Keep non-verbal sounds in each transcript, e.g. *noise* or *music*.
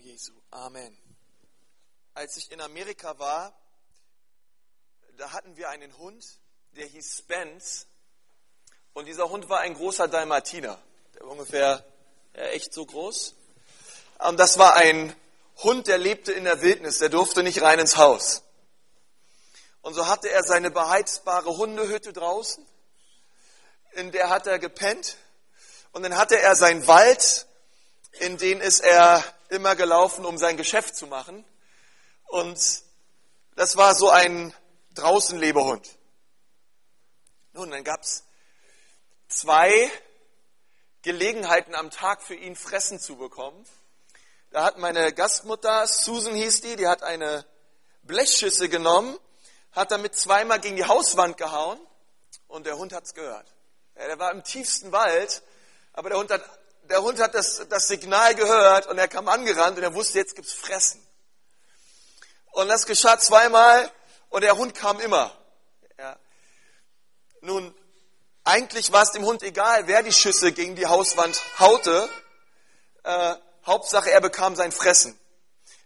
Jesu. Amen. Als ich in Amerika war, da hatten wir einen Hund, der hieß Spence. Und dieser Hund war ein großer Dalmatiner. Der war ungefähr ja, echt so groß. Und das war ein Hund, der lebte in der Wildnis. Der durfte nicht rein ins Haus. Und so hatte er seine beheizbare Hundehütte draußen. In der hat er gepennt. Und dann hatte er seinen Wald, in den ist er immer gelaufen, um sein Geschäft zu machen. Und das war so ein Draußenlebehund. Nun, dann gab es zwei Gelegenheiten am Tag für ihn Fressen zu bekommen. Da hat meine Gastmutter, Susan hieß die, die hat eine Blechschüssel genommen, hat damit zweimal gegen die Hauswand gehauen und der Hund hat's gehört. Ja, der war im tiefsten Wald, aber der Hund hat, der Hund hat das, das Signal gehört und er kam angerannt und er wusste, jetzt gibt's Fressen. Und das geschah zweimal und der Hund kam immer. Ja. Nun, eigentlich war es dem Hund egal, wer die Schüsse gegen die Hauswand haute. Äh, Hauptsache, er bekam sein Fressen.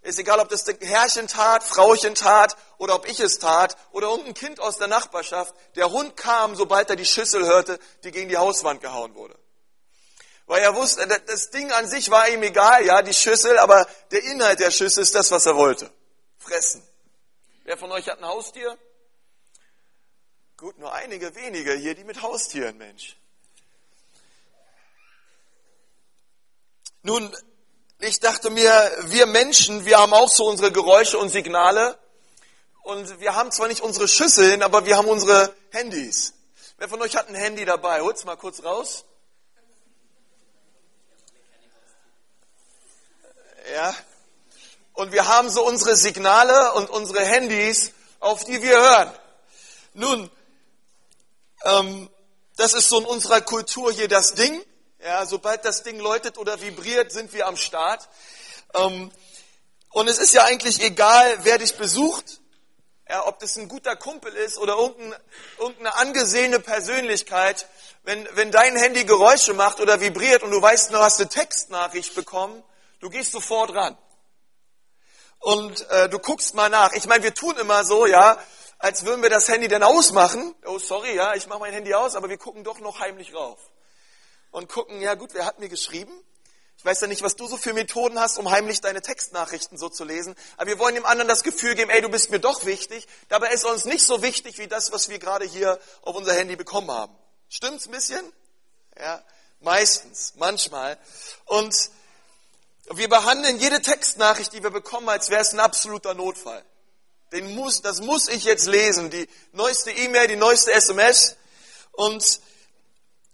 Ist egal, ob das Herrchen tat, Frauchen tat oder ob ich es tat oder irgendein Kind aus der Nachbarschaft. Der Hund kam, sobald er die Schüssel hörte, die gegen die Hauswand gehauen wurde. Weil er wusste, das Ding an sich war ihm egal, ja, die Schüssel, aber der Inhalt der Schüssel ist das, was er wollte. Fressen. Wer von euch hat ein Haustier? Gut, nur einige wenige hier, die mit Haustieren, Mensch. Nun, ich dachte mir, wir Menschen, wir haben auch so unsere Geräusche und Signale. Und wir haben zwar nicht unsere Schüsseln, aber wir haben unsere Handys. Wer von euch hat ein Handy dabei? Holt's mal kurz raus. Ja. Und wir haben so unsere Signale und unsere Handys, auf die wir hören. Nun, ähm, das ist so in unserer Kultur hier das Ding. Ja, sobald das Ding läutet oder vibriert, sind wir am Start. Ähm, und es ist ja eigentlich egal, wer dich besucht, ja, ob das ein guter Kumpel ist oder irgendein, irgendeine angesehene Persönlichkeit. Wenn, wenn dein Handy Geräusche macht oder vibriert und du weißt, du hast eine Textnachricht bekommen, du gehst sofort ran. Und äh, du guckst mal nach. Ich meine, wir tun immer so, ja, als würden wir das Handy dann ausmachen. Oh, sorry, ja, ich mache mein Handy aus, aber wir gucken doch noch heimlich rauf. Und gucken, ja gut, wer hat mir geschrieben? Ich weiß ja nicht, was du so für Methoden hast, um heimlich deine Textnachrichten so zu lesen. Aber wir wollen dem anderen das Gefühl geben, ey, du bist mir doch wichtig. Dabei ist uns nicht so wichtig wie das, was wir gerade hier auf unser Handy bekommen haben. Stimmt's ein bisschen? Ja, meistens, manchmal. Und wir behandeln jede Textnachricht, die wir bekommen, als wäre es ein absoluter Notfall. Den muss, das muss ich jetzt lesen. Die neueste E-Mail, die neueste SMS. Und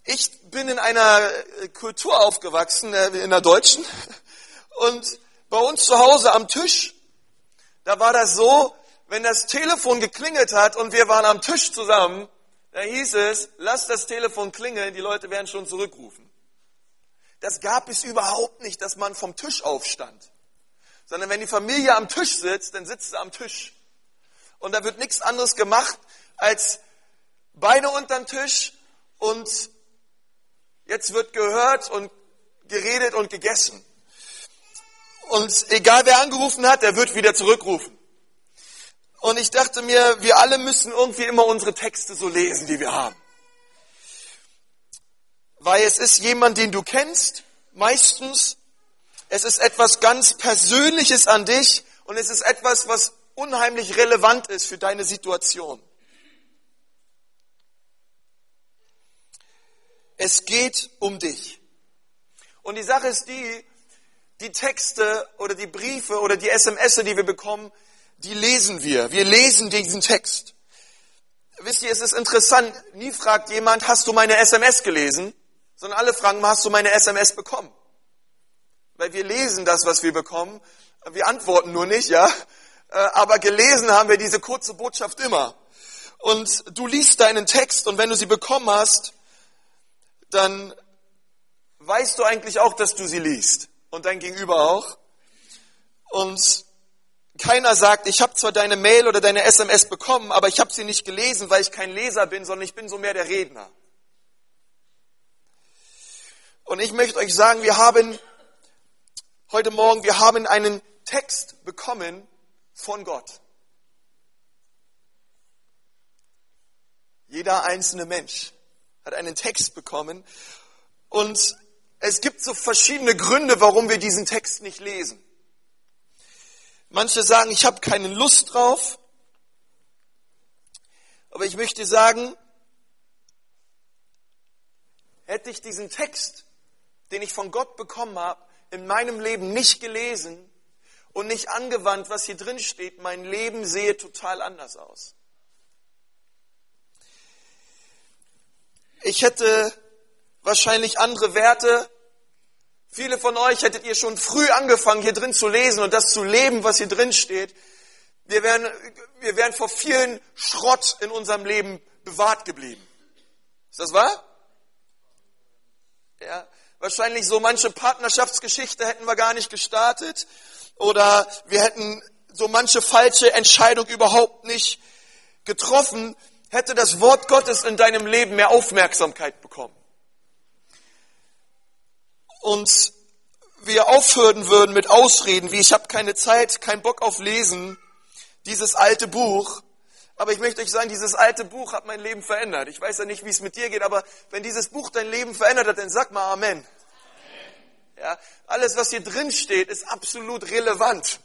ich bin in einer Kultur aufgewachsen, äh, in der deutschen. Und bei uns zu Hause am Tisch, da war das so, wenn das Telefon geklingelt hat und wir waren am Tisch zusammen, da hieß es, lass das Telefon klingeln, die Leute werden schon zurückrufen. Das gab es überhaupt nicht, dass man vom Tisch aufstand. Sondern wenn die Familie am Tisch sitzt, dann sitzt sie am Tisch. Und da wird nichts anderes gemacht, als Beine unterm Tisch und jetzt wird gehört und geredet und gegessen. Und egal wer angerufen hat, der wird wieder zurückrufen. Und ich dachte mir, wir alle müssen irgendwie immer unsere Texte so lesen, die wir haben. Weil es ist jemand, den du kennst, meistens. Es ist etwas ganz Persönliches an dich und es ist etwas, was unheimlich relevant ist für deine Situation. Es geht um dich. Und die Sache ist die, die Texte oder die Briefe oder die SMS, die wir bekommen, die lesen wir. Wir lesen diesen Text. Wisst ihr, es ist interessant, nie fragt jemand, hast du meine SMS gelesen? Sondern alle fragen, hast du meine SMS bekommen? Weil wir lesen das, was wir bekommen. Wir antworten nur nicht, ja? Äh, aber gelesen haben wir diese kurze Botschaft immer. Und du liest deinen Text und wenn du sie bekommen hast, dann weißt du eigentlich auch, dass du sie liest und dein Gegenüber auch. Und keiner sagt, ich habe zwar deine Mail oder deine SMS bekommen, aber ich habe sie nicht gelesen, weil ich kein Leser bin, sondern ich bin so mehr der Redner. Und ich möchte euch sagen, wir haben heute Morgen, wir haben einen Text bekommen von Gott. Jeder einzelne Mensch hat einen Text bekommen und es gibt so verschiedene Gründe, warum wir diesen Text nicht lesen. Manche sagen, ich habe keine Lust drauf. Aber ich möchte sagen, hätte ich diesen Text, den ich von Gott bekommen habe, in meinem Leben nicht gelesen und nicht angewandt, was hier drin steht, mein Leben sehe total anders aus. Ich hätte wahrscheinlich andere Werte. Viele von euch hättet ihr schon früh angefangen, hier drin zu lesen und das zu leben, was hier drin steht. Wir wären, wir wären vor vielen Schrott in unserem Leben bewahrt geblieben. Ist das wahr? Ja, wahrscheinlich so manche Partnerschaftsgeschichte hätten wir gar nicht gestartet oder wir hätten so manche falsche Entscheidung überhaupt nicht getroffen, hätte das Wort Gottes in deinem Leben mehr Aufmerksamkeit bekommen. Und wir aufhören würden mit Ausreden, wie ich habe keine Zeit, kein Bock auf Lesen, dieses alte Buch. Aber ich möchte euch sagen, dieses alte Buch hat mein Leben verändert. Ich weiß ja nicht, wie es mit dir geht, aber wenn dieses Buch dein Leben verändert hat, dann sag mal Amen. Ja, alles, was hier drin steht, ist absolut relevant.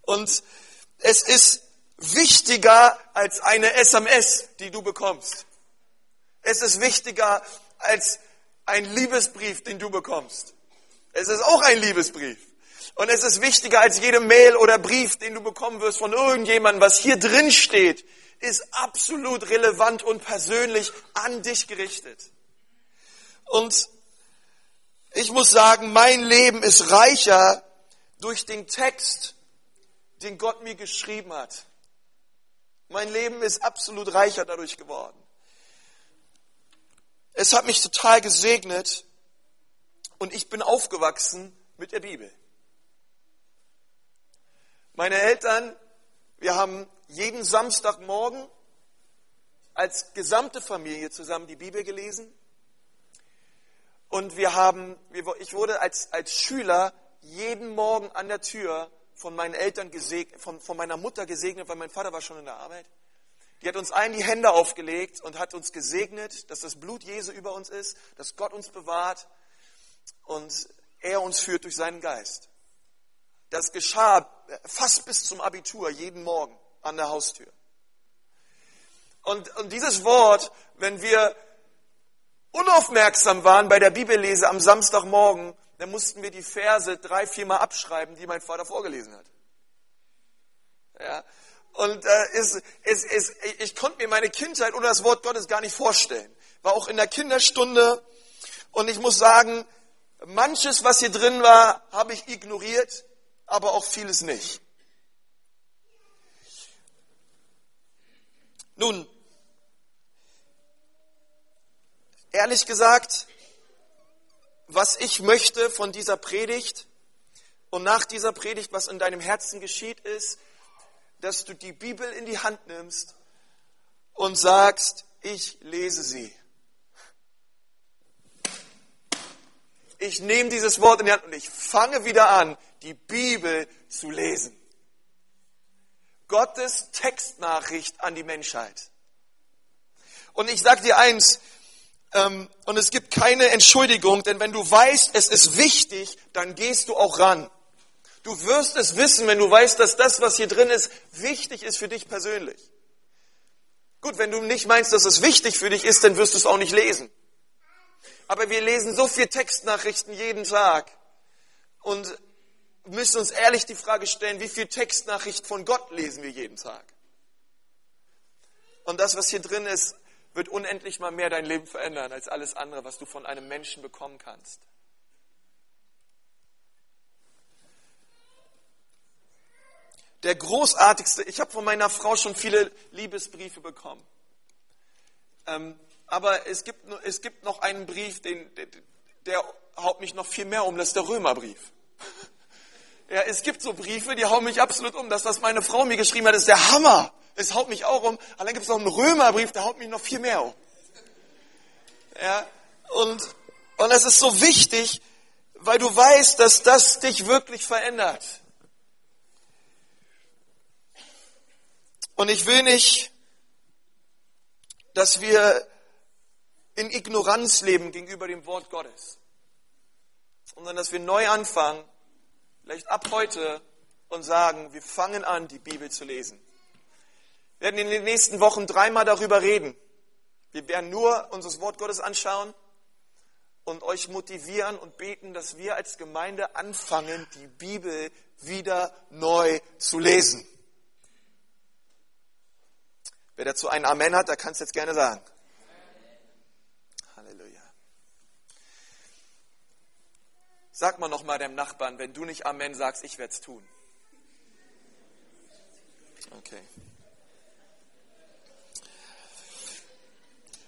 Und es ist wichtiger als eine SMS, die du bekommst. Es ist wichtiger als ein Liebesbrief, den du bekommst. Es ist auch ein Liebesbrief. Und es ist wichtiger als jede Mail oder Brief, den du bekommen wirst von irgendjemandem. Was hier drin steht, ist absolut relevant und persönlich an dich gerichtet. Und ich muss sagen, mein Leben ist reicher durch den Text, den Gott mir geschrieben hat. Mein Leben ist absolut reicher dadurch geworden. Es hat mich total gesegnet und ich bin aufgewachsen mit der Bibel. Meine Eltern, wir haben jeden Samstagmorgen als gesamte Familie zusammen die Bibel gelesen. Und wir haben, ich wurde als, als Schüler jeden Morgen an der Tür von meinen Eltern gesegnet, von, von meiner Mutter gesegnet, weil mein Vater war schon in der Arbeit. Die hat uns allen die Hände aufgelegt und hat uns gesegnet, dass das Blut Jesu über uns ist, dass Gott uns bewahrt und er uns führt durch seinen Geist. Das geschah fast bis zum Abitur, jeden Morgen an der Haustür. Und, und dieses Wort, wenn wir unaufmerksam waren bei der Bibellese am Samstagmorgen, dann mussten wir die Verse drei, viermal abschreiben, die mein Vater vorgelesen hat. Ja, und äh, es, es, es, ich konnte mir meine Kindheit ohne das Wort Gottes gar nicht vorstellen. War auch in der Kinderstunde und ich muss sagen, manches, was hier drin war, habe ich ignoriert, aber auch vieles nicht. Nun, ehrlich gesagt, was ich möchte von dieser Predigt und nach dieser Predigt, was in deinem Herzen geschieht, ist, dass du die Bibel in die Hand nimmst und sagst, ich lese sie. Ich nehme dieses Wort in die Hand und ich fange wieder an, die Bibel zu lesen. Gottes Textnachricht an die Menschheit. Und ich sage dir eins, ähm, und es gibt keine Entschuldigung, denn wenn du weißt, es ist wichtig, dann gehst du auch ran. Du wirst es wissen, wenn du weißt, dass das, was hier drin ist, wichtig ist für dich persönlich. Gut, wenn du nicht meinst, dass es wichtig für dich ist, dann wirst du es auch nicht lesen. Aber wir lesen so viel Textnachrichten jeden Tag und müssen uns ehrlich die Frage stellen, wie viel Textnachricht von Gott lesen wir jeden Tag? Und das, was hier drin ist, wird unendlich mal mehr dein Leben verändern als alles andere, was du von einem Menschen bekommen kannst. Der großartigste, ich habe von meiner Frau schon viele Liebesbriefe bekommen. Ähm, aber es gibt, es gibt noch einen Brief, den, der, der haut mich noch viel mehr um, das ist der Römerbrief. Ja, es gibt so Briefe, die hauen mich absolut um. Das, was meine Frau mir geschrieben hat, ist der Hammer. Es haut mich auch um. Aber dann gibt es noch einen Römerbrief, der haut mich noch viel mehr um. Ja, und, und es ist so wichtig, weil du weißt, dass das dich wirklich verändert. Und ich will nicht, dass wir in Ignoranz leben gegenüber dem Wort Gottes, sondern dass wir neu anfangen, vielleicht ab heute und sagen, wir fangen an, die Bibel zu lesen. Wir werden in den nächsten Wochen dreimal darüber reden. Wir werden nur unser Wort Gottes anschauen und euch motivieren und beten, dass wir als Gemeinde anfangen, die Bibel wieder neu zu lesen. Wer dazu ein Amen hat, der kann es jetzt gerne sagen. Halleluja. Sag mal nochmal dem Nachbarn, wenn du nicht Amen sagst, ich werde es tun. Okay.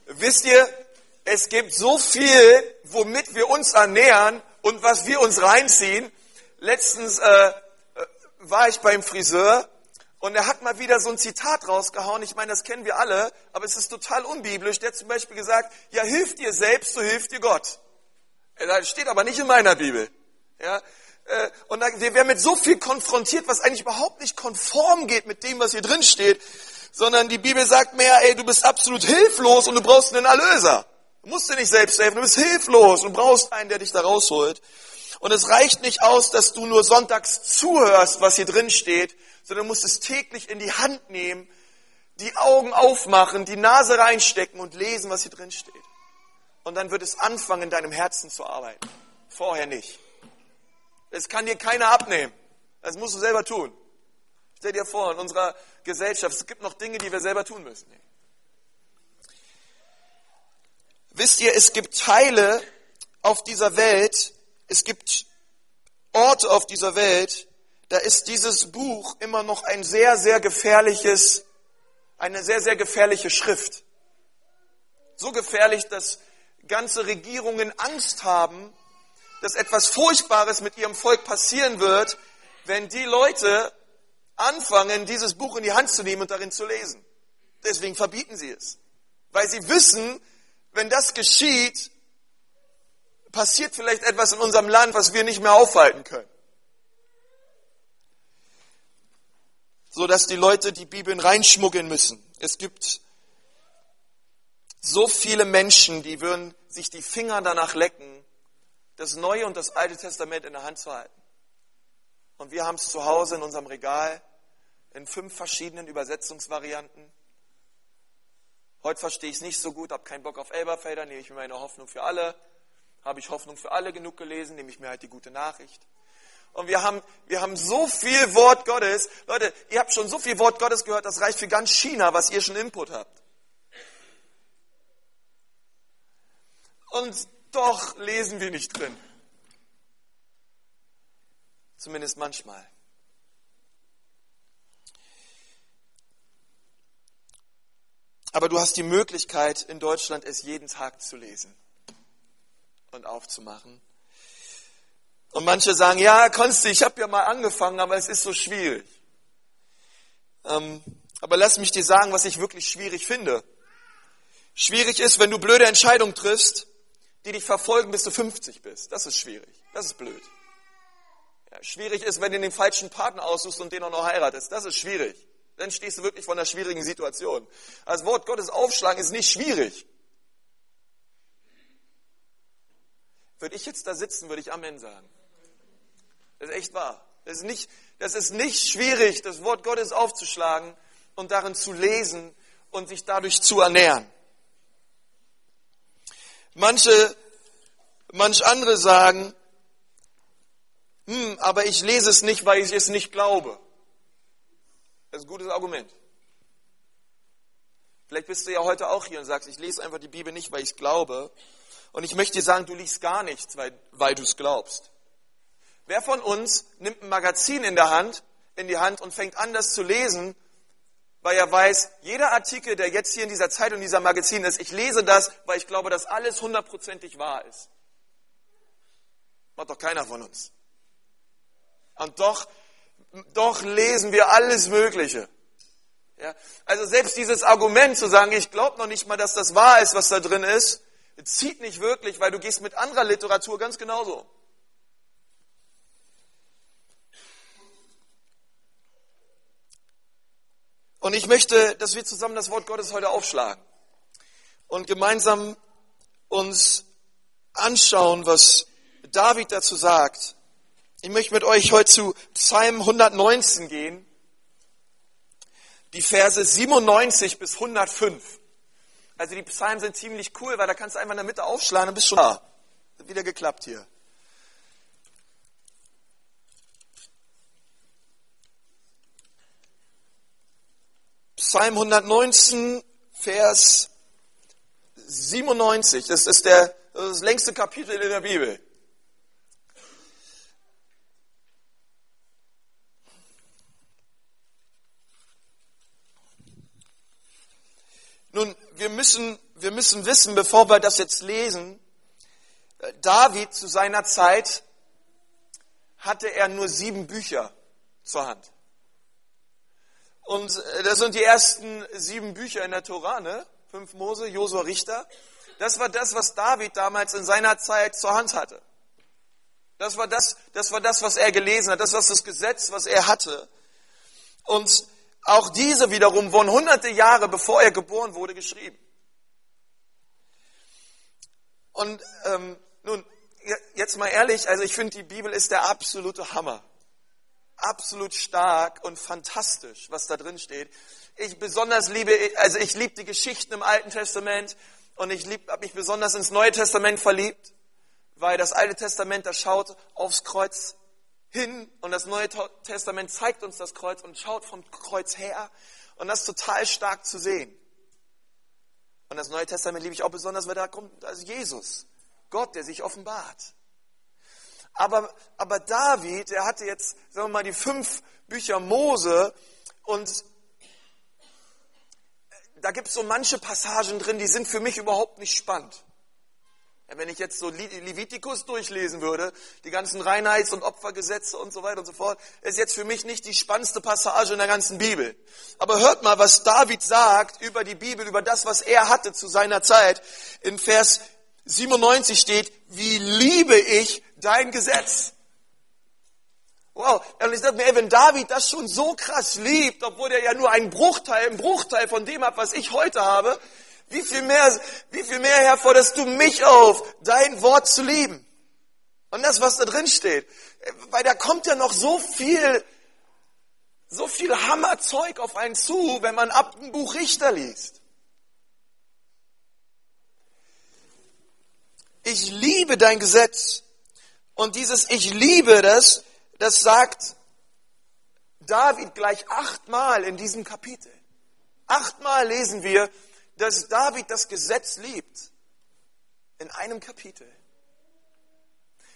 Wisst ihr, es gibt so viel, womit wir uns ernähren und was wir uns reinziehen. Letztens äh, äh, war ich beim Friseur und er hat mal wieder so ein Zitat rausgehauen. Ich meine, das kennen wir alle, aber es ist total unbiblisch. Der hat zum Beispiel gesagt, ja, hilf dir selbst, so hilft dir Gott. Das steht aber nicht in meiner Bibel. Ja, äh, und wir werden mit so viel konfrontiert, was eigentlich überhaupt nicht konform geht mit dem, was hier drin steht, sondern die Bibel sagt mehr, ey, du bist absolut hilflos und du brauchst einen Erlöser. Du musst dir nicht selbst helfen, du bist hilflos und brauchst einen, der dich da rausholt. Und es reicht nicht aus, dass du nur sonntags zuhörst, was hier drin steht, sondern du musst es täglich in die Hand nehmen, die Augen aufmachen, die Nase reinstecken und lesen, was hier drin steht. Und dann wird es anfangen, in deinem Herzen zu arbeiten. Vorher nicht. Es kann dir keiner abnehmen. Das musst du selber tun. Stell dir vor, in unserer Gesellschaft, es gibt noch Dinge, die wir selber tun müssen. Wisst ihr, es gibt Teile auf dieser Welt, es gibt Orte auf dieser Welt, da ist dieses Buch immer noch ein sehr, sehr gefährliches, eine sehr, sehr gefährliche Schrift. So gefährlich, dass ganze Regierungen Angst haben, dass etwas Furchtbares mit ihrem Volk passieren wird, wenn die Leute anfangen, dieses Buch in die Hand zu nehmen und darin zu lesen. Deswegen verbieten sie es. Weil sie wissen, wenn das geschieht, passiert vielleicht etwas in unserem Land, was wir nicht mehr aufhalten können. So dass die Leute die Bibeln reinschmuggeln müssen. Es gibt so viele Menschen, die würden sich die Finger danach lecken, das Neue und das Alte Testament in der Hand zu halten. Und wir haben es zu Hause in unserem Regal in fünf verschiedenen Übersetzungsvarianten. Heute verstehe ich es nicht so gut, habe keinen Bock auf Elberfelder, nehme ich mir meine Hoffnung für alle. Habe ich Hoffnung für alle genug gelesen, nehme ich mir halt die gute Nachricht. Und wir haben, wir haben so viel Wort Gottes. Leute, ihr habt schon so viel Wort Gottes gehört, das reicht für ganz China, was ihr schon Input habt. Und doch lesen wir nicht drin. Zumindest manchmal. Aber du hast die Möglichkeit, in Deutschland es jeden Tag zu lesen und aufzumachen. Und manche sagen, ja, Konsti, ich habe ja mal angefangen, aber es ist so schwierig. Ähm, aber lass mich dir sagen, was ich wirklich schwierig finde. Schwierig ist, wenn du blöde Entscheidungen triffst, die dich verfolgen, bis du 50 bist. Das ist schwierig. Das ist blöd. Ja, schwierig ist, wenn du den falschen Partner aussuchst und den auch noch heiratest. Das ist schwierig. Dann stehst du wirklich vor einer schwierigen Situation. Das Wort Gottes aufschlagen ist nicht schwierig. Würde ich jetzt da sitzen, würde ich Amen sagen. Das ist echt wahr. Das ist nicht, das ist nicht schwierig, das Wort Gottes aufzuschlagen und darin zu lesen und sich dadurch zu ernähren. Manche, manch andere sagen, hm, aber ich lese es nicht, weil ich es nicht glaube. Das ist ein gutes Argument. Vielleicht bist du ja heute auch hier und sagst, ich lese einfach die Bibel nicht, weil ich es glaube. Und ich möchte dir sagen, du liest gar nichts, weil, weil du es glaubst. Wer von uns nimmt ein Magazin in der Hand, in die Hand und fängt an, das zu lesen, weil er weiß, jeder Artikel, der jetzt hier in dieser Zeit und dieser Magazin ist, ich lese das, weil ich glaube, dass alles hundertprozentig wahr ist. Macht doch keiner von uns. Und doch doch lesen wir alles Mögliche. Ja, also selbst dieses Argument zu sagen, ich glaube noch nicht mal, dass das wahr ist, was da drin ist, zieht nicht wirklich, weil du gehst mit anderer Literatur ganz genauso. Und ich möchte, dass wir zusammen das Wort Gottes heute aufschlagen und gemeinsam uns anschauen, was David dazu sagt. Ich möchte mit euch heute zu Psalm 119 gehen, die Verse 97 bis 105. Also die Psalmen sind ziemlich cool, weil da kannst du einfach in der Mitte aufschlagen und bist schon da. Hat wieder geklappt hier. Psalm 119, Vers 97. Das ist der, das längste Kapitel in der Bibel. Nun, wir müssen, wir müssen wissen, bevor wir das jetzt lesen, David zu seiner Zeit hatte er nur sieben Bücher zur Hand. Und äh, das sind die ersten sieben Bücher in der Tora, ne? Fünf Mose, Josua, Richter. Das war das, was David damals in seiner Zeit zur Hand hatte. Das war das, das war das, was er gelesen hat. Das war das Gesetz, was er hatte. Und auch diese wiederum wurden hunderte Jahre bevor er geboren wurde geschrieben. Und ähm, nun, jetzt mal ehrlich, also ich finde, die Bibel ist der absolute Hammer absolut stark und fantastisch, was da drin steht. Ich besonders liebe, also ich liebe die Geschichten im Alten Testament und ich habe mich besonders ins Neue Testament verliebt, weil das Alte Testament, das schaut aufs Kreuz hin und das Neue Testament zeigt uns das Kreuz und schaut vom Kreuz her und das ist total stark zu sehen. Und das Neue Testament liebe ich auch besonders, weil da kommt also Jesus, Gott, der sich offenbart. Aber, aber David, er hatte jetzt, sagen wir mal, die fünf Bücher Mose und da gibt es so manche Passagen drin, die sind für mich überhaupt nicht spannend. Wenn ich jetzt so Levitikus durchlesen würde, die ganzen Reinheits- und Opfergesetze und so weiter und so fort, ist jetzt für mich nicht die spannendste Passage in der ganzen Bibel. Aber hört mal, was David sagt über die Bibel, über das, was er hatte zu seiner Zeit. In Vers 97 steht, wie liebe ich dein Gesetz. Wow, und ich dachte mir, ey, wenn David das schon so krass liebt, obwohl er ja nur einen Bruchteil, einen Bruchteil von dem hat, was ich heute habe, wie viel mehr, wie viel mehr, Herr, forderst du mich auf, dein Wort zu lieben? Und das, was da drin steht. Weil da kommt ja noch so viel, so viel Hammerzeug auf einen zu, wenn man ab dem Buch Richter liest. Ich liebe dein Gesetz. Und dieses Ich liebe das, das sagt David gleich achtmal in diesem Kapitel. Achtmal lesen wir, dass David das Gesetz liebt. In einem Kapitel.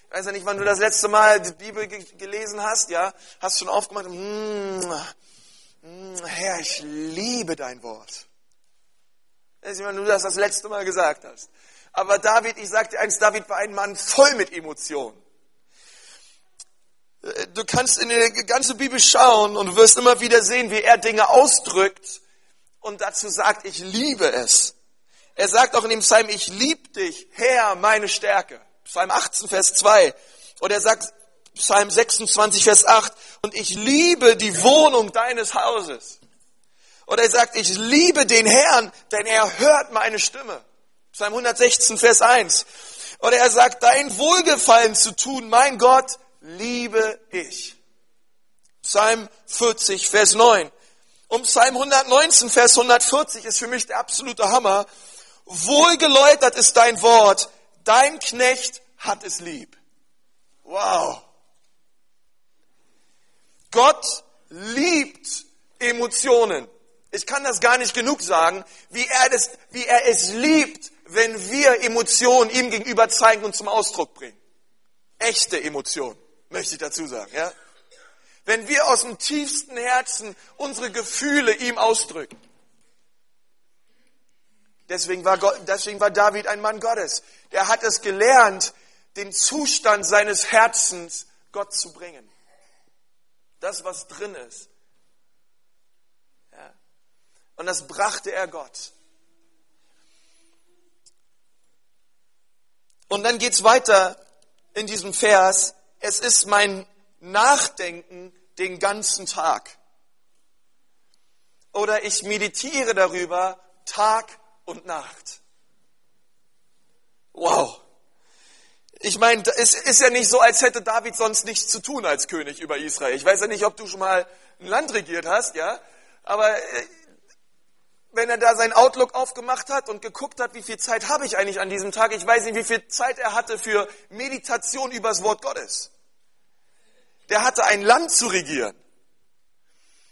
Ich weiß ja nicht, wann du das letzte Mal die Bibel gelesen hast, ja? Hast schon aufgemacht, mm, mm, Herr, ich liebe dein Wort. Ich weiß nicht, wann du das das letzte Mal gesagt hast. Aber David, ich sagte eins, David war ein Mann voll mit Emotionen. Du kannst in die ganze Bibel schauen und du wirst immer wieder sehen, wie er Dinge ausdrückt und dazu sagt, ich liebe es. Er sagt auch in dem Psalm, ich liebe dich, Herr, meine Stärke. Psalm 18, Vers 2. Und er sagt, Psalm 26, Vers 8, und ich liebe die Wohnung deines Hauses. Oder er sagt, ich liebe den Herrn, denn er hört meine Stimme. Psalm 116, Vers 1. Oder er sagt, dein Wohlgefallen zu tun, mein Gott, liebe ich. Psalm 40, Vers 9. Und Psalm 119, Vers 140 ist für mich der absolute Hammer. Wohlgeläutert ist dein Wort, dein Knecht hat es lieb. Wow. Gott liebt Emotionen. Ich kann das gar nicht genug sagen, wie er, das, wie er es liebt, wenn wir Emotionen ihm gegenüber zeigen und zum Ausdruck bringen. Echte Emotionen möchte ich dazu sagen. Ja? Wenn wir aus dem tiefsten Herzen unsere Gefühle ihm ausdrücken. Deswegen war, Gott, deswegen war David ein Mann Gottes. Der hat es gelernt, den Zustand seines Herzens Gott zu bringen. Das, was drin ist. Ja. Und das brachte er Gott. Und dann geht's weiter in diesem Vers es ist mein Nachdenken den ganzen Tag. oder ich meditiere darüber Tag und Nacht. Wow. Ich meine, es ist ja nicht so, als hätte David sonst nichts zu tun als König über Israel. Ich weiß ja nicht, ob du schon mal ein Land regiert hast, ja. Aber äh, wenn er da sein Outlook aufgemacht hat und geguckt hat, wie viel Zeit habe ich eigentlich an diesem Tag, ich weiß nicht, wie viel Zeit er hatte für Meditation übers Wort Gottes. Der hatte ein Land zu regieren.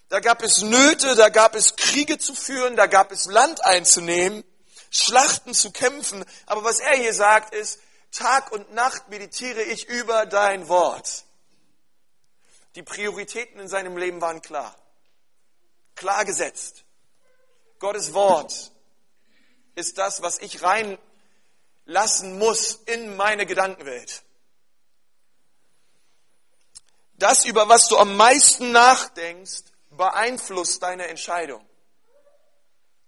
Da gab es Nöte, da gab es Kriege zu führen, da gab es Land einzunehmen, Schlachten zu kämpfen. Aber was er hier sagt ist, Tag und Nacht meditiere ich über dein Wort. Die Prioritäten in seinem Leben waren klar. Klar gesetzt. Gottes Wort ist das, was ich reinlassen muss in meine Gedankenwelt. Das, über was du am meisten nachdenkst, beeinflusst deine Entscheidung.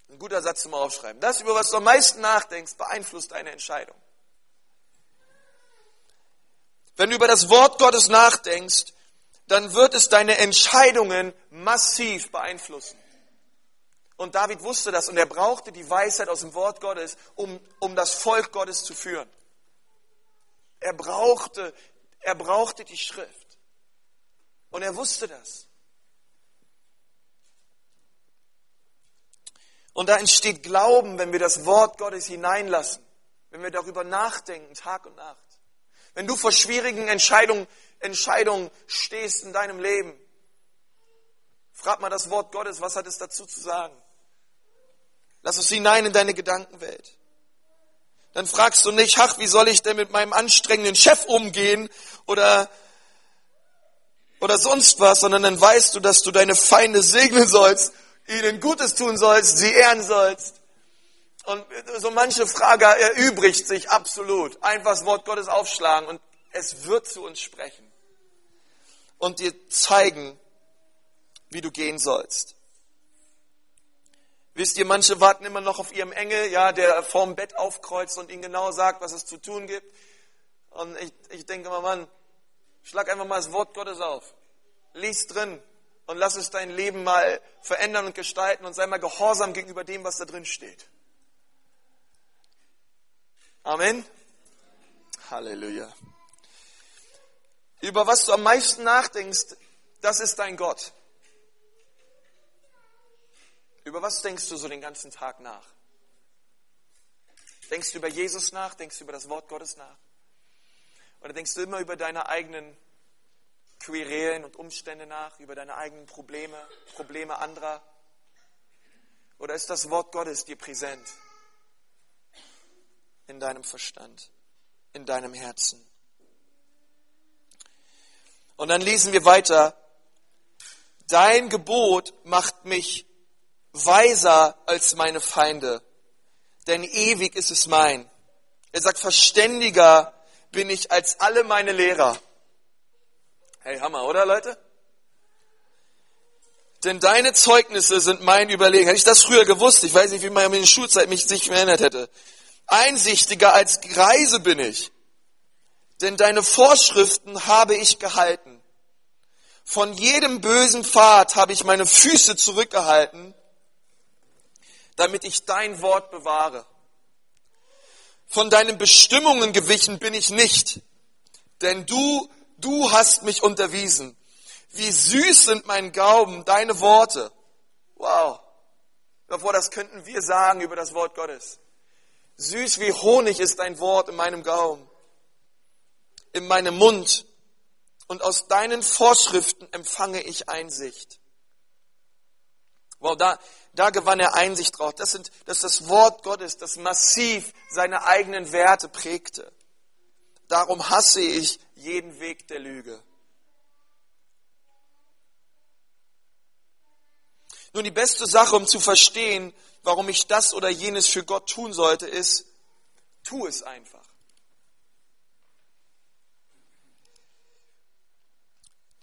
Ein guter Satz zum Aufschreiben. Das, über was du am meisten nachdenkst, beeinflusst deine Entscheidung. Wenn du über das Wort Gottes nachdenkst, dann wird es deine Entscheidungen massiv beeinflussen. Und David wusste das und er brauchte die Weisheit aus dem Wort Gottes, um, um das Volk Gottes zu führen. Er brauchte, er brauchte die Schrift. Und er wusste das. Und da entsteht Glauben, wenn wir das Wort Gottes hineinlassen, wenn wir darüber nachdenken, Tag und Nacht. Wenn du vor schwierigen Entscheidungen, Entscheidungen stehst in deinem Leben, frag mal das Wort Gottes, was hat es dazu zu sagen? Lass es hinein in deine Gedankenwelt. Dann fragst du nicht, ach, wie soll ich denn mit meinem anstrengenden Chef umgehen oder, oder sonst was, sondern dann weißt du, dass du deine Feinde segnen sollst ihnen Gutes tun sollst, sie ehren sollst. Und so manche Frage erübrigt sich absolut. Einfach das Wort Gottes aufschlagen und es wird zu uns sprechen und dir zeigen, wie du gehen sollst. Wisst ihr, manche warten immer noch auf ihrem Engel, ja, der vorm Bett aufkreuzt und ihnen genau sagt, was es zu tun gibt. Und ich, ich denke immer, Mann, schlag einfach mal das Wort Gottes auf. Lies drin, und lass es dein Leben mal verändern und gestalten und sei mal gehorsam gegenüber dem, was da drin steht. Amen. Halleluja. Über was du am meisten nachdenkst, das ist dein Gott. Über was denkst du so den ganzen Tag nach? Denkst du über Jesus nach? Denkst du über das Wort Gottes nach? Oder denkst du immer über deine eigenen Querelen und Umstände nach, über deine eigenen Probleme, Probleme anderer? Oder ist das Wort Gottes dir präsent in deinem Verstand, in deinem Herzen? Und dann lesen wir weiter, dein Gebot macht mich weiser als meine Feinde, denn ewig ist es mein. Er sagt, verständiger bin ich als alle meine Lehrer. Hey, Hammer, oder Leute? Denn deine Zeugnisse sind mein Überlegen. Hätte ich das früher gewusst, ich weiß nicht, wie man in der Schulzeit mich sich verändert hätte. Einsichtiger als Greise bin ich. Denn deine Vorschriften habe ich gehalten. Von jedem bösen Pfad habe ich meine Füße zurückgehalten, damit ich dein Wort bewahre. Von deinen Bestimmungen gewichen bin ich nicht, denn du du hast mich unterwiesen. Wie süß sind mein Gaumen, deine Worte. Wow. Davor, das könnten wir sagen über das Wort Gottes. Süß wie Honig ist dein Wort in meinem Gaumen, in meinem Mund. Und aus deinen Vorschriften empfange ich Einsicht. Wow, da, da gewann er Einsicht drauf. Das, sind, das ist das Wort Gottes, das massiv seine eigenen Werte prägte. Darum hasse ich jeden Weg der Lüge. Nun, die beste Sache, um zu verstehen, warum ich das oder jenes für Gott tun sollte, ist, tu es einfach.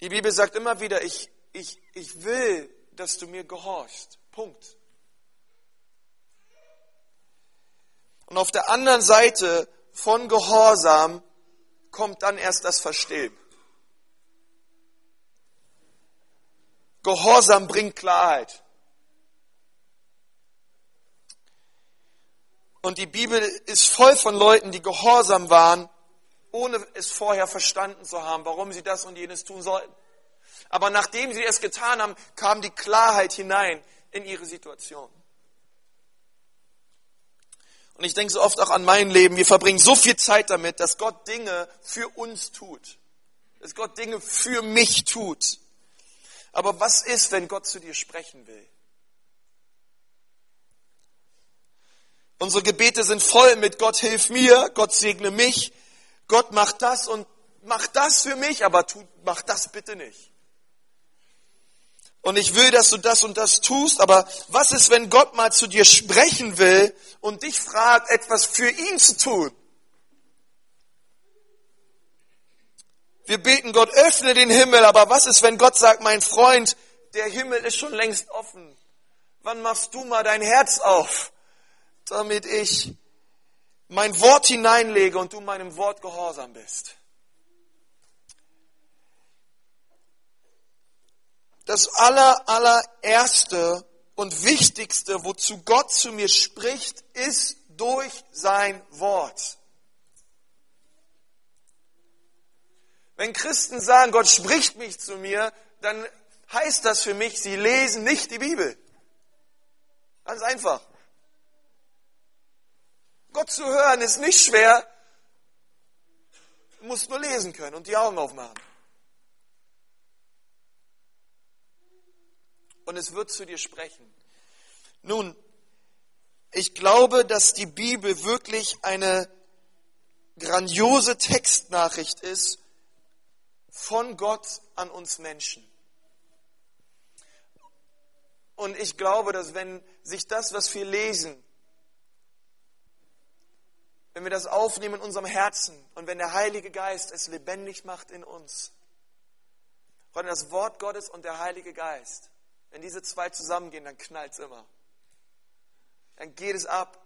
Die Bibel sagt immer wieder, ich, ich, ich will, dass du mir gehorchst. Punkt. Und auf der anderen Seite von Gehorsam kommt dann erst das Verstehen. Gehorsam bringt Klarheit. Und die Bibel ist voll von Leuten, die gehorsam waren, ohne es vorher verstanden zu haben, warum sie das und jenes tun sollten. Aber nachdem sie es getan haben, kam die Klarheit hinein in ihre Situation. Und ich denke so oft auch an mein Leben. Wir verbringen so viel Zeit damit, dass Gott Dinge für uns tut. Dass Gott Dinge für mich tut. Aber was ist, wenn Gott zu dir sprechen will? Unsere Gebete sind voll mit Gott hilf mir, Gott segne mich, Gott macht das und macht das für mich, aber tu, mach das bitte nicht. Und ich will, dass du das und das tust, aber was ist, wenn Gott mal zu dir sprechen will und dich fragt, etwas für ihn zu tun? Wir beten, Gott öffne den Himmel, aber was ist, wenn Gott sagt, mein Freund, der Himmel ist schon längst offen. Wann machst du mal dein Herz auf? damit ich mein Wort hineinlege und du meinem Wort gehorsam bist. Das aller, allererste und wichtigste, wozu Gott zu mir spricht, ist durch sein Wort. Wenn Christen sagen, Gott spricht mich zu mir, dann heißt das für mich, sie lesen nicht die Bibel. Ganz einfach. Gott zu hören ist nicht schwer. Du musst nur lesen können und die Augen aufmachen. Und es wird zu dir sprechen. Nun, ich glaube, dass die Bibel wirklich eine grandiose Textnachricht ist von Gott an uns Menschen. Und ich glaube, dass wenn sich das, was wir lesen, wenn wir das aufnehmen in unserem Herzen und wenn der Heilige Geist es lebendig macht in uns. Freunde, das Wort Gottes und der Heilige Geist, wenn diese zwei zusammengehen, dann knallt es immer. Dann geht es ab.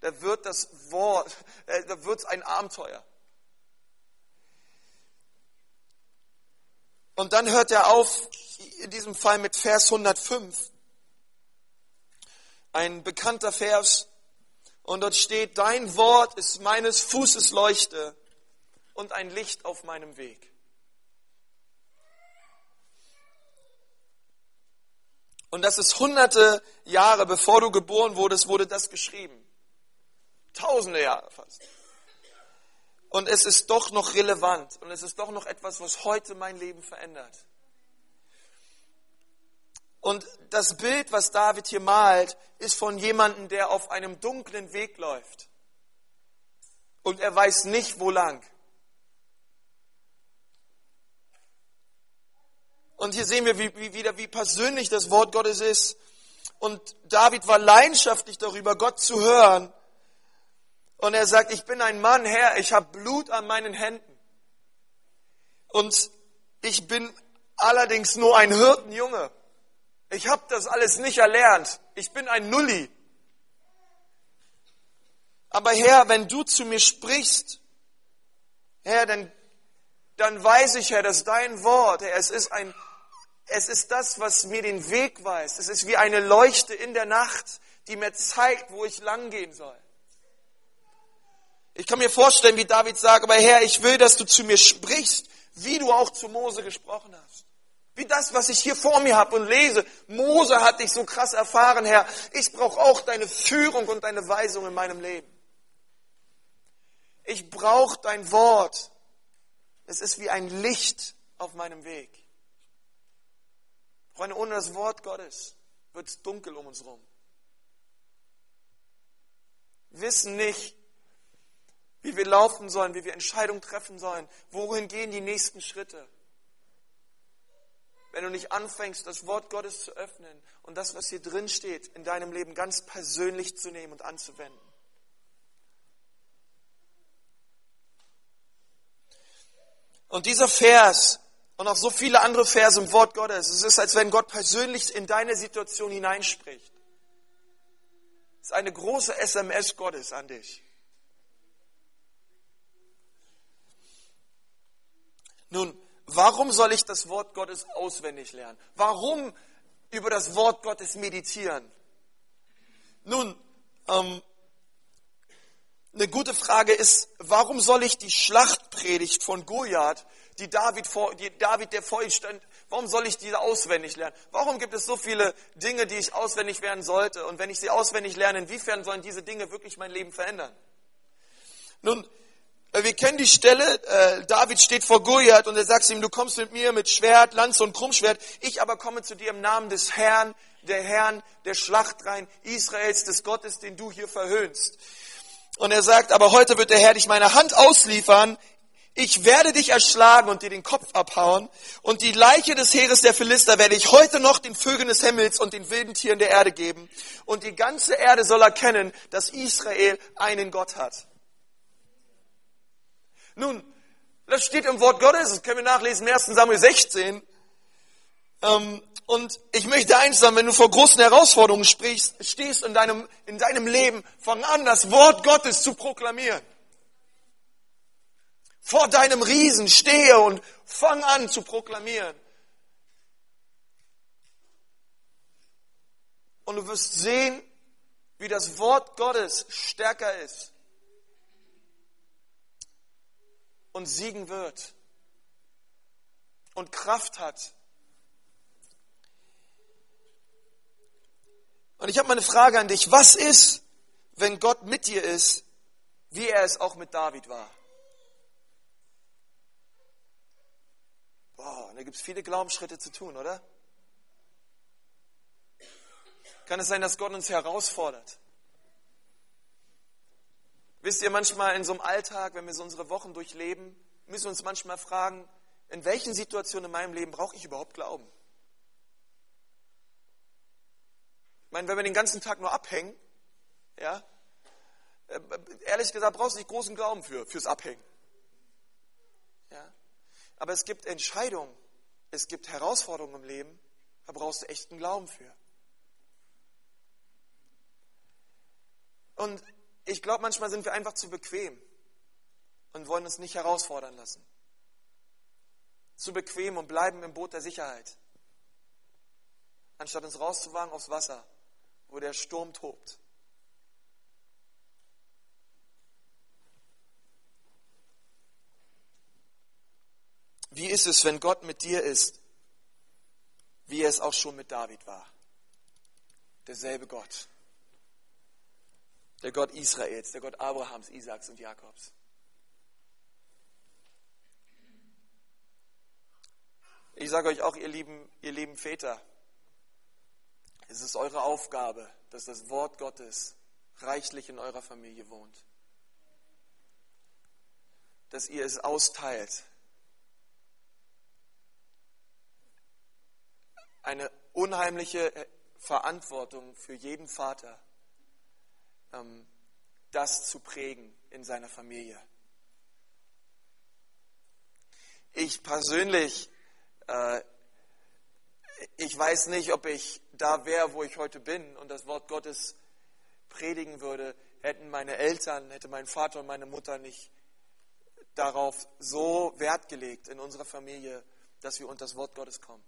Da wird das Wort, *laughs* äh, da wird es ein Abenteuer. Und dann hört er auf, in diesem Fall mit Vers 105. Ein bekannter Vers, und dort steht, dein Wort ist meines Fußes Leuchte und ein Licht auf meinem Weg. Und das ist hunderte Jahre, bevor du geboren wurdest, wurde das geschrieben. Tausende Jahre fast. Und es ist doch noch relevant und es ist doch noch etwas, was heute mein Leben verändert. Und das Bild, was David hier malt, ist von jemandem, der auf einem dunklen Weg läuft. Und er weiß nicht, wo lang. Und hier sehen wir wie, wie, wieder, wie persönlich das Wort Gottes ist. Und David war leidenschaftlich darüber, Gott zu hören. Und er sagt, ich bin ein Mann, Herr, ich habe Blut an meinen Händen. Und ich bin allerdings nur ein Hirtenjunge. Ich habe das alles nicht erlernt. Ich bin ein Nulli. Aber Herr, wenn du zu mir sprichst, Herr, dann, dann weiß ich, Herr, dass dein Wort, Herr, es ist ein, es ist das, was mir den Weg weist. Es ist wie eine Leuchte in der Nacht, die mir zeigt, wo ich langgehen soll. Ich kann mir vorstellen, wie David sagt, aber Herr, ich will, dass du zu mir sprichst, wie du auch zu Mose gesprochen hast. Wie das, was ich hier vor mir habe und lese. Mose hat dich so krass erfahren, Herr. Ich brauche auch deine Führung und deine Weisung in meinem Leben. Ich brauche dein Wort. Es ist wie ein Licht auf meinem Weg. Freunde, ohne das Wort Gottes wird es dunkel um uns herum. Wir wissen nicht, wie wir laufen sollen, wie wir Entscheidungen treffen sollen. Wohin gehen die nächsten Schritte? wenn du nicht anfängst, das Wort Gottes zu öffnen und das, was hier drin steht, in deinem Leben ganz persönlich zu nehmen und anzuwenden. Und dieser Vers und auch so viele andere Verse im Wort Gottes, es ist, als wenn Gott persönlich in deine Situation hineinspricht. Es ist eine große SMS Gottes an dich. Nun, Warum soll ich das Wort Gottes auswendig lernen? Warum über das Wort Gottes meditieren? Nun, ähm, eine gute Frage ist, warum soll ich die Schlachtpredigt von Goliath, die David, vor, die David der Vollstand, warum soll ich diese auswendig lernen? Warum gibt es so viele Dinge, die ich auswendig lernen sollte? Und wenn ich sie auswendig lerne, inwiefern sollen diese Dinge wirklich mein Leben verändern? Nun, äh, wir kennen die Stelle, äh, David steht vor Goliath und er sagt ihm, du kommst mit mir mit Schwert, Lanze und Krummschwert, ich aber komme zu dir im Namen des Herrn, der Herrn, der Schlachtrein Israels, des Gottes, den du hier verhöhnst. Und er sagt, aber heute wird der Herr dich meine Hand ausliefern. Ich werde dich erschlagen und dir den Kopf abhauen. Und die Leiche des Heeres der Philister werde ich heute noch den Vögeln des Himmels und den wilden Tieren der Erde geben. Und die ganze Erde soll erkennen, dass Israel einen Gott hat. Nun, das steht im Wort Gottes, das können wir nachlesen, 1. Samuel 16. Ähm, und ich möchte eins sagen, wenn du vor großen Herausforderungen sprichst, stehst in deinem, in deinem Leben, fang an, das Wort Gottes zu proklamieren. Vor deinem Riesen stehe und fang an zu proklamieren. Und du wirst sehen, wie das Wort Gottes stärker ist und siegen wird und Kraft hat Und ich habe mal eine Frage an dich. Was ist, wenn Gott mit dir ist, wie er es auch mit David war? Boah, da gibt es viele Glaubensschritte zu tun, oder? Kann es sein, dass Gott uns herausfordert? Wisst ihr, manchmal in so einem Alltag, wenn wir so unsere Wochen durchleben, müssen wir uns manchmal fragen, in welchen Situationen in meinem Leben brauche ich überhaupt Glauben? Ich meine, wenn wir den ganzen Tag nur abhängen, ja, äh, ehrlich gesagt brauchst du nicht großen Glauben für, fürs Abhängen. Aber es gibt Entscheidungen, es gibt Herausforderungen im Leben, da brauchst du echten Glauben für. Und ich glaube, manchmal sind wir einfach zu bequem und wollen uns nicht herausfordern lassen. Zu bequem und bleiben im Boot der Sicherheit, anstatt uns rauszuwagen aufs Wasser wo der Sturm tobt. Wie ist es, wenn Gott mit dir ist, wie er es auch schon mit David war? Derselbe Gott. Der Gott Israels, der Gott Abrahams, Isaaks und Jakobs. Ich sage euch auch, ihr lieben, ihr lieben Väter, es ist eure Aufgabe, dass das Wort Gottes reichlich in eurer Familie wohnt. Dass ihr es austeilt. Eine unheimliche Verantwortung für jeden Vater, ähm, das zu prägen in seiner Familie. Ich persönlich äh, ich weiß nicht, ob ich da wäre, wo ich heute bin und das Wort Gottes predigen würde, hätten meine Eltern, hätte mein Vater und meine Mutter nicht darauf so Wert gelegt in unserer Familie, dass wir unter das Wort Gottes kommen,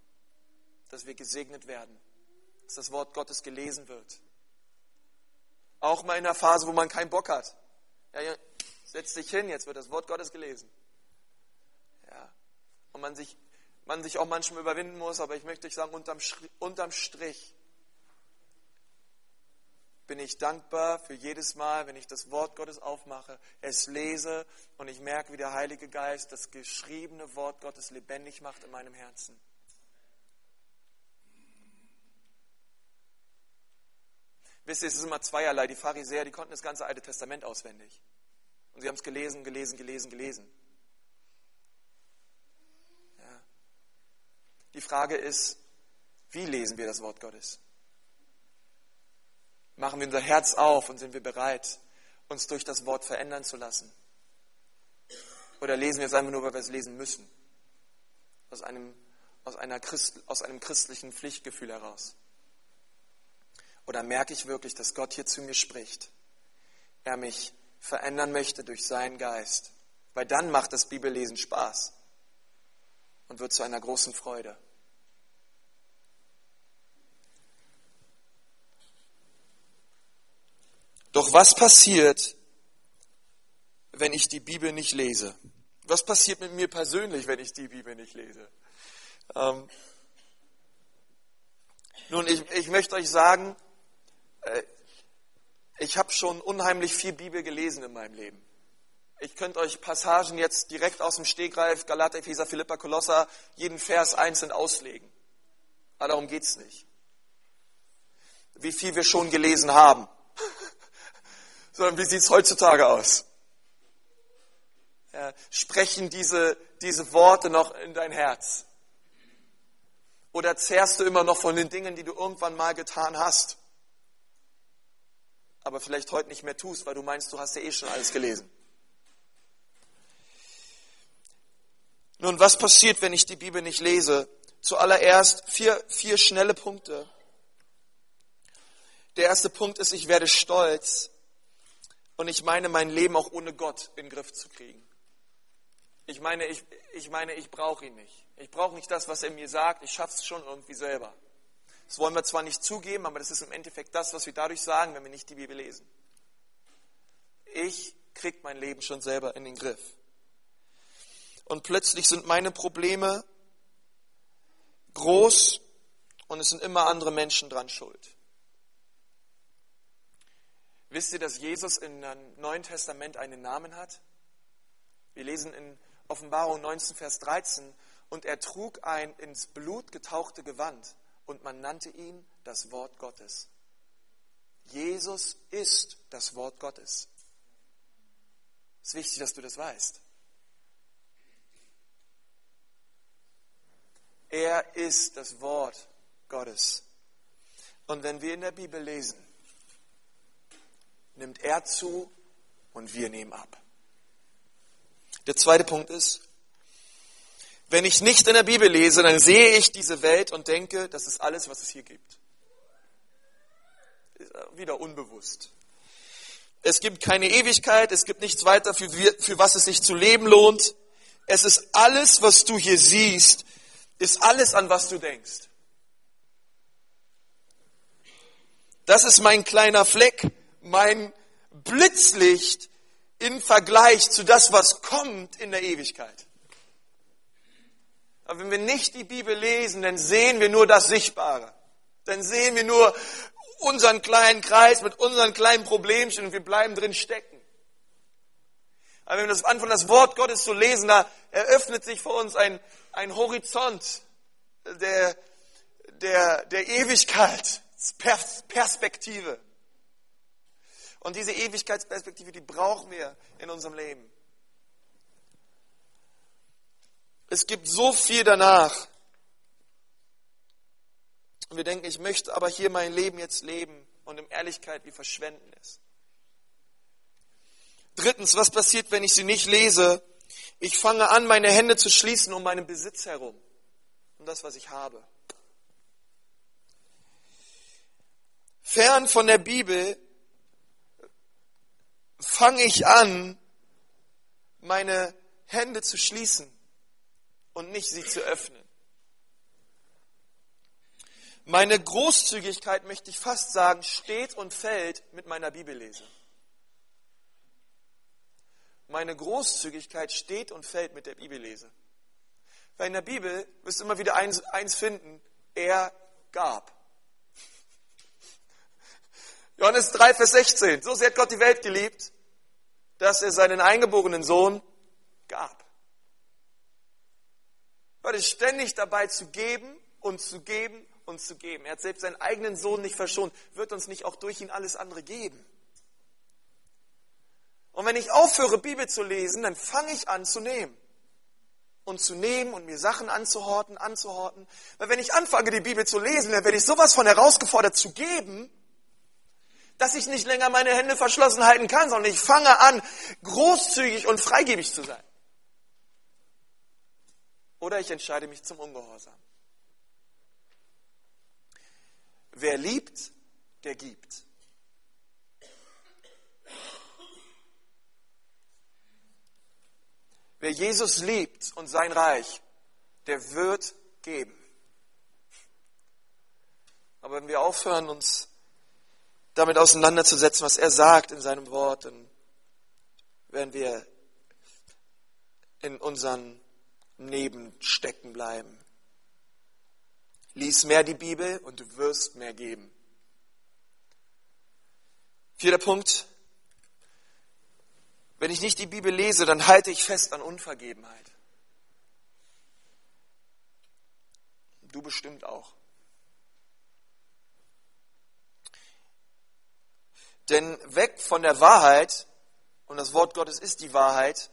dass wir gesegnet werden, dass das Wort Gottes gelesen wird. Auch mal in einer Phase, wo man keinen Bock hat. Ja, setz dich hin, jetzt wird das Wort Gottes gelesen. Ja, und man sich man sich auch manchmal überwinden muss, aber ich möchte sagen, unterm, unterm Strich bin ich dankbar für jedes Mal, wenn ich das Wort Gottes aufmache, es lese und ich merke, wie der Heilige Geist das geschriebene Wort Gottes lebendig macht in meinem Herzen. Wisst ihr, es ist immer zweierlei. Die Pharisäer, die konnten das ganze Alte Testament auswendig. Und sie haben es gelesen, gelesen, gelesen, gelesen. Die Frage ist, wie lesen wir das Wort Gottes? Machen wir unser Herz auf und sind wir bereit, uns durch das Wort verändern zu lassen? Oder lesen wir es einfach nur, weil wir es lesen müssen? Aus einem, aus, einer Christ, aus einem christlichen Pflichtgefühl heraus? Oder merke ich wirklich, dass Gott hier zu mir spricht? Er mich verändern möchte durch seinen Geist. Weil dann macht das Bibellesen Spaß und wird zu einer großen Freude. Doch was passiert, wenn ich die Bibel nicht lese? Was passiert mit mir persönlich, wenn ich die Bibel nicht lese? Ähm, nun, ich, ich möchte euch sagen, ich habe schon unheimlich viel Bibel gelesen in meinem Leben. Ich könnte euch Passagen jetzt direkt aus dem Stegreif, Galater, Epheser, Philippa, Kolosser, jeden Vers einzeln auslegen. Aber darum geht's nicht. Wie viel wir schon gelesen haben. *laughs* Sondern wie sieht's heutzutage aus? Ja, sprechen diese, diese Worte noch in dein Herz? Oder zehrst du immer noch von den Dingen, die du irgendwann mal getan hast? Aber vielleicht heute nicht mehr tust, weil du meinst, du hast ja eh schon alles gelesen. Nun, was passiert, wenn ich die Bibel nicht lese? Zuallererst vier, vier schnelle Punkte. Der erste Punkt ist, ich werde stolz und ich meine, mein Leben auch ohne Gott in den Griff zu kriegen. Ich meine, ich, ich meine, ich brauche ihn nicht. Ich brauche nicht das, was er mir sagt. Ich schaffe es schon irgendwie selber. Das wollen wir zwar nicht zugeben, aber das ist im Endeffekt das, was wir dadurch sagen, wenn wir nicht die Bibel lesen. Ich kriege mein Leben schon selber in den Griff und plötzlich sind meine Probleme groß und es sind immer andere Menschen dran schuld. Wisst ihr, dass Jesus im Neuen Testament einen Namen hat? Wir lesen in Offenbarung 19, Vers 13, und er trug ein ins Blut getauchte Gewand und man nannte ihn das Wort Gottes. Jesus ist das Wort Gottes. Es ist wichtig, dass du das weißt. Er ist das Wort Gottes. Und wenn wir in der Bibel lesen, nimmt er zu und wir nehmen ab. Der zweite Punkt ist, wenn ich nicht in der Bibel lese, dann sehe ich diese Welt und denke, das ist alles, was es hier gibt. Wieder unbewusst. Es gibt keine Ewigkeit, es gibt nichts weiter, für, für was es sich zu leben lohnt. Es ist alles, was du hier siehst, ist alles, an was du denkst. Das ist mein kleiner Fleck, mein Blitzlicht im Vergleich zu das, was kommt in der Ewigkeit. Aber wenn wir nicht die Bibel lesen, dann sehen wir nur das Sichtbare. Dann sehen wir nur unseren kleinen Kreis mit unseren kleinen Problemchen und wir bleiben drin stecken. Aber wenn wir das anfangen, das Wort Gottes zu lesen, da eröffnet sich vor uns ein, ein Horizont der, der, der Ewigkeit, Perspektive. Und diese Ewigkeitsperspektive, die brauchen wir in unserem Leben. Es gibt so viel danach. Und wir denken, ich möchte aber hier mein Leben jetzt leben und in Ehrlichkeit wie verschwenden es. Drittens, was passiert, wenn ich sie nicht lese? Ich fange an, meine Hände zu schließen um meinen Besitz herum, um das, was ich habe. Fern von der Bibel fange ich an, meine Hände zu schließen und nicht sie zu öffnen. Meine Großzügigkeit, möchte ich fast sagen, steht und fällt mit meiner Bibellese. Meine Großzügigkeit steht und fällt mit der Bibellese. Weil in der Bibel wirst du immer wieder eins, eins finden, er gab. Johannes 3, Vers 16. So sehr hat Gott die Welt geliebt, dass er seinen eingeborenen Sohn gab. Gott ist ständig dabei zu geben und zu geben und zu geben. Er hat selbst seinen eigenen Sohn nicht verschont, wird uns nicht auch durch ihn alles andere geben. Und wenn ich aufhöre, Bibel zu lesen, dann fange ich an zu nehmen. Und zu nehmen und mir Sachen anzuhorten, anzuhorten. Weil wenn ich anfange, die Bibel zu lesen, dann werde ich sowas von herausgefordert zu geben, dass ich nicht länger meine Hände verschlossen halten kann, sondern ich fange an, großzügig und freigebig zu sein. Oder ich entscheide mich zum Ungehorsam. Wer liebt, der gibt. Wer Jesus liebt und sein Reich, der wird geben. Aber wenn wir aufhören, uns damit auseinanderzusetzen, was er sagt in seinem Wort, dann wenn wir in unseren Neben stecken bleiben. Lies mehr die Bibel und du wirst mehr geben. Vierter Punkt. Wenn ich nicht die Bibel lese, dann halte ich fest an Unvergebenheit. Du bestimmt auch. Denn weg von der Wahrheit, und das Wort Gottes ist die Wahrheit,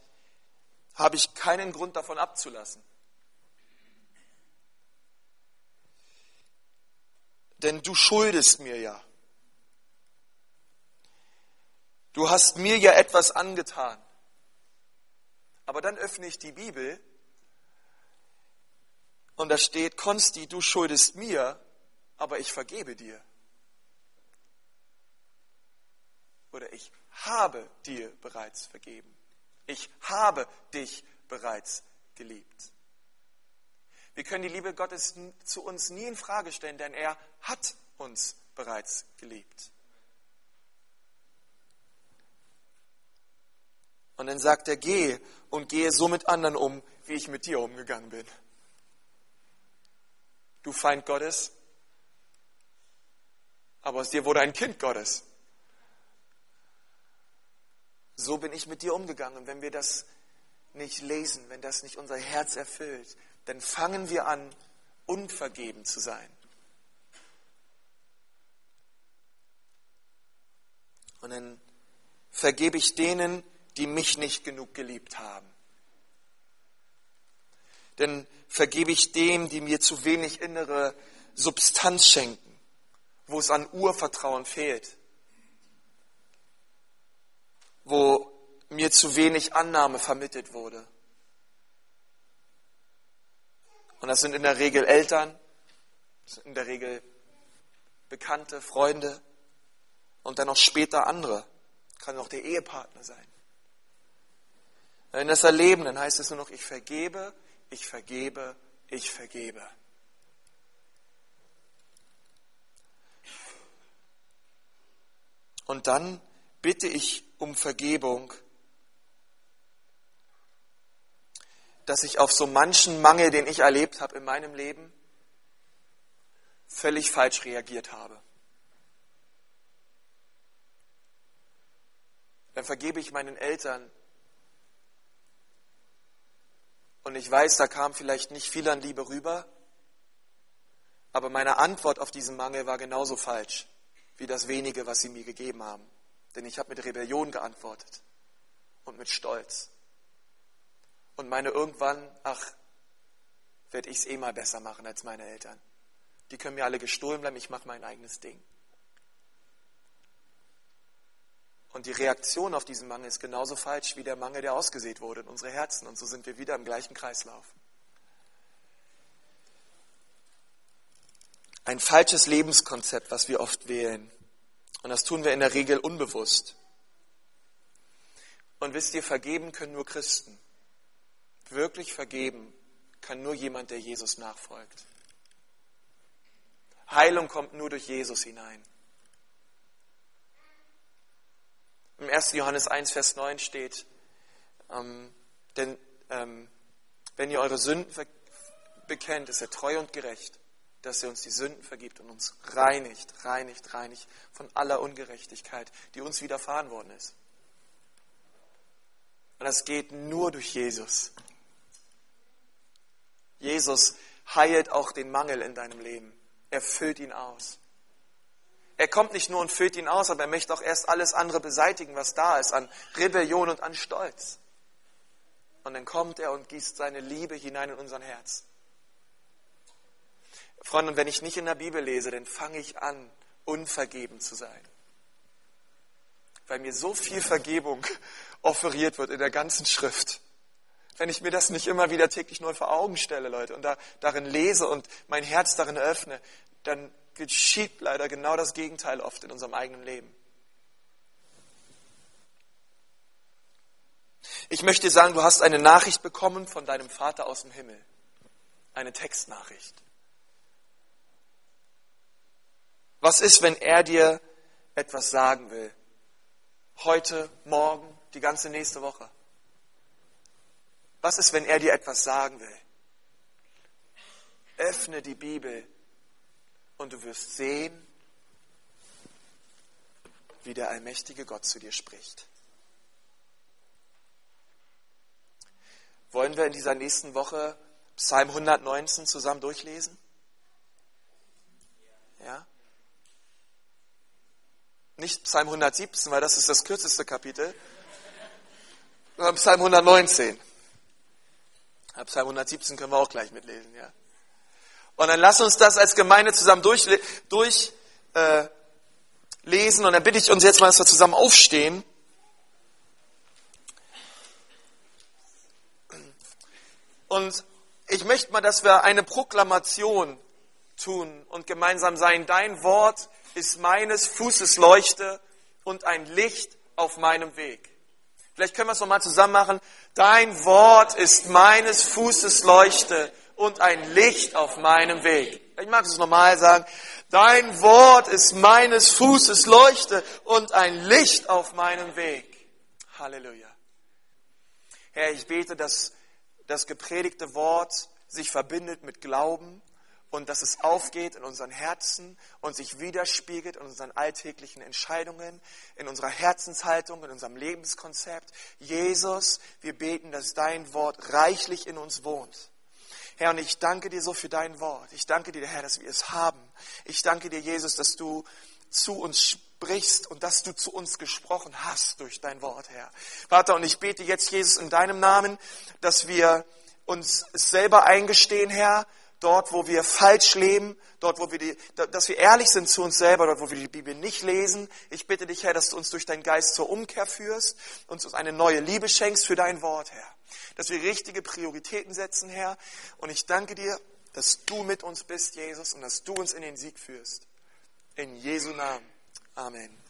habe ich keinen Grund davon abzulassen. Denn du schuldest mir ja. Du hast mir ja etwas angetan. Aber dann öffne ich die Bibel und da steht, Konsti, du schuldest mir, aber ich vergebe dir. Oder ich habe dir bereits vergeben. Ich habe dich bereits geliebt. Wir können die Liebe Gottes zu uns nie in Frage stellen, denn er hat uns bereits geliebt. Und dann sagt er, geh und gehe so mit anderen um, wie ich mit dir umgegangen bin. Du Feind Gottes, aber aus dir wurde ein Kind Gottes. So bin ich mit dir umgegangen. Und wenn wir das nicht lesen, wenn das nicht unser Herz erfüllt, dann fangen wir an, unvergeben zu sein. Und dann vergebe ich denen, die mich nicht genug geliebt haben. Denn vergebe ich dem, die mir zu wenig innere Substanz schenken, wo es an Urvertrauen fehlt wo mir zu wenig Annahme vermittelt wurde. Und das sind in der Regel Eltern, in der Regel Bekannte, Freunde und dann noch später andere. Kann auch der Ehepartner sein. Wenn das erleben, dann heißt es nur noch, ich vergebe, ich vergebe, ich vergebe. Und dann bitte ich um Vergebung, dass ich auf so manchen Mangel, den ich erlebt habe in meinem Leben, völlig falsch reagiert habe. Dann vergebe ich meinen Eltern und ich weiß, da kam vielleicht nicht viel an Liebe rüber, aber meine Antwort auf diesen Mangel war genauso falsch wie das wenige, was sie mir gegeben haben. Denn ich habe mit Rebellion geantwortet und mit Stolz. Und meine irgendwann, ach, werde ich es eh mal besser machen als meine Eltern. Die können mir alle gestohlen bleiben, ich mache mein eigenes Ding. Und die Reaktion auf diesen Mangel ist genauso falsch wie der Mangel, der ausgesät wurde in unsere Herzen. Und so sind wir wieder im gleichen Kreislauf. Ein falsches Lebenskonzept, was wir oft wählen. Und das tun wir in der Regel unbewusst. Und wisst ihr, vergeben können nur Christen. Wirklich vergeben kann nur jemand, der Jesus nachfolgt. Heilung kommt nur durch Jesus hinein. Im 1. Johannes 1, Vers 9 steht, ähm, denn ähm, wenn ihr eure Sünden bekennt, ist er treu und gerecht, dass er uns die Sünden vergibt und uns reinigt, reinigt, reinigt von aller Ungerechtigkeit, die uns widerfahren worden ist. Und das geht nur durch Jesus. Jesus heilt auch den Mangel in deinem Leben. Er füllt ihn aus. Er kommt nicht nur und füllt ihn aus, aber er möchte auch erst alles andere beseitigen, was da ist, an Rebellion und an Stolz. Und dann kommt er und gießt seine Liebe hinein in unser Herz. Freunde, wenn ich nicht in der Bibel lese, dann fange ich an, unvergeben zu sein. Weil mir so viel Vergebung *laughs* offeriert wird in der ganzen Schrift. Wenn ich mir das nicht immer wieder täglich neu vor Augen stelle, Leute, und da, darin lese und mein Herz darin öffne, dann geschieht leider genau das Gegenteil oft in unserem eigenen Leben. Ich möchte sagen, du hast eine Nachricht bekommen von deinem Vater aus dem Himmel. Eine Textnachricht. Was ist, wenn er dir etwas sagen will? Heute, morgen, die ganze nächste Woche? Was ist, wenn er dir etwas sagen will? Öffne die Bibel und du wirst sehen, wie der allmächtige Gott zu dir spricht. Wollen wir in dieser nächsten Woche Psalm 119 zusammen durchlesen? Ja? Nicht Psalm 117, weil das ist das kürzeste Kapitel, sondern Psalm 119. Psalm 117 können wir auch gleich mitlesen, ja. Und dann lass uns das als Gemeinde zusammen durchlesen. Durch, äh, und dann bitte ich uns jetzt mal, dass wir zusammen aufstehen. Und ich möchte mal, dass wir eine Proklamation tun und gemeinsam sein. Dein Wort ist meines Fußes Leuchte und ein Licht auf meinem Weg. Vielleicht können wir es nochmal zusammen machen. Dein Wort ist meines Fußes Leuchte und ein Licht auf meinem Weg. Ich mag es nochmal sagen. Dein Wort ist meines Fußes Leuchte und ein Licht auf meinem Weg. Halleluja. Herr, ich bete, dass das gepredigte Wort sich verbindet mit Glauben und dass es aufgeht in unseren Herzen und sich widerspiegelt in unseren alltäglichen Entscheidungen, in unserer Herzenshaltung, in unserem Lebenskonzept. Jesus, wir beten, dass dein Wort reichlich in uns wohnt. Herr, und ich danke dir so für dein Wort. Ich danke dir, Herr, dass wir es haben. Ich danke dir, Jesus, dass du zu uns sprichst und dass du zu uns gesprochen hast durch dein Wort, Herr. Vater, und ich bete jetzt, Jesus, in deinem Namen, dass wir uns selber eingestehen, Herr, dort, wo wir falsch leben, dort, wo wir die, dass wir ehrlich sind zu uns selber, dort, wo wir die Bibel nicht lesen. Ich bitte dich, Herr, dass du uns durch deinen Geist zur Umkehr führst uns eine neue Liebe schenkst für dein Wort, Herr. Dass wir richtige Prioritäten setzen, Herr. Und ich danke dir, dass du mit uns bist, Jesus, und dass du uns in den Sieg führst. In Jesu Namen. Amen.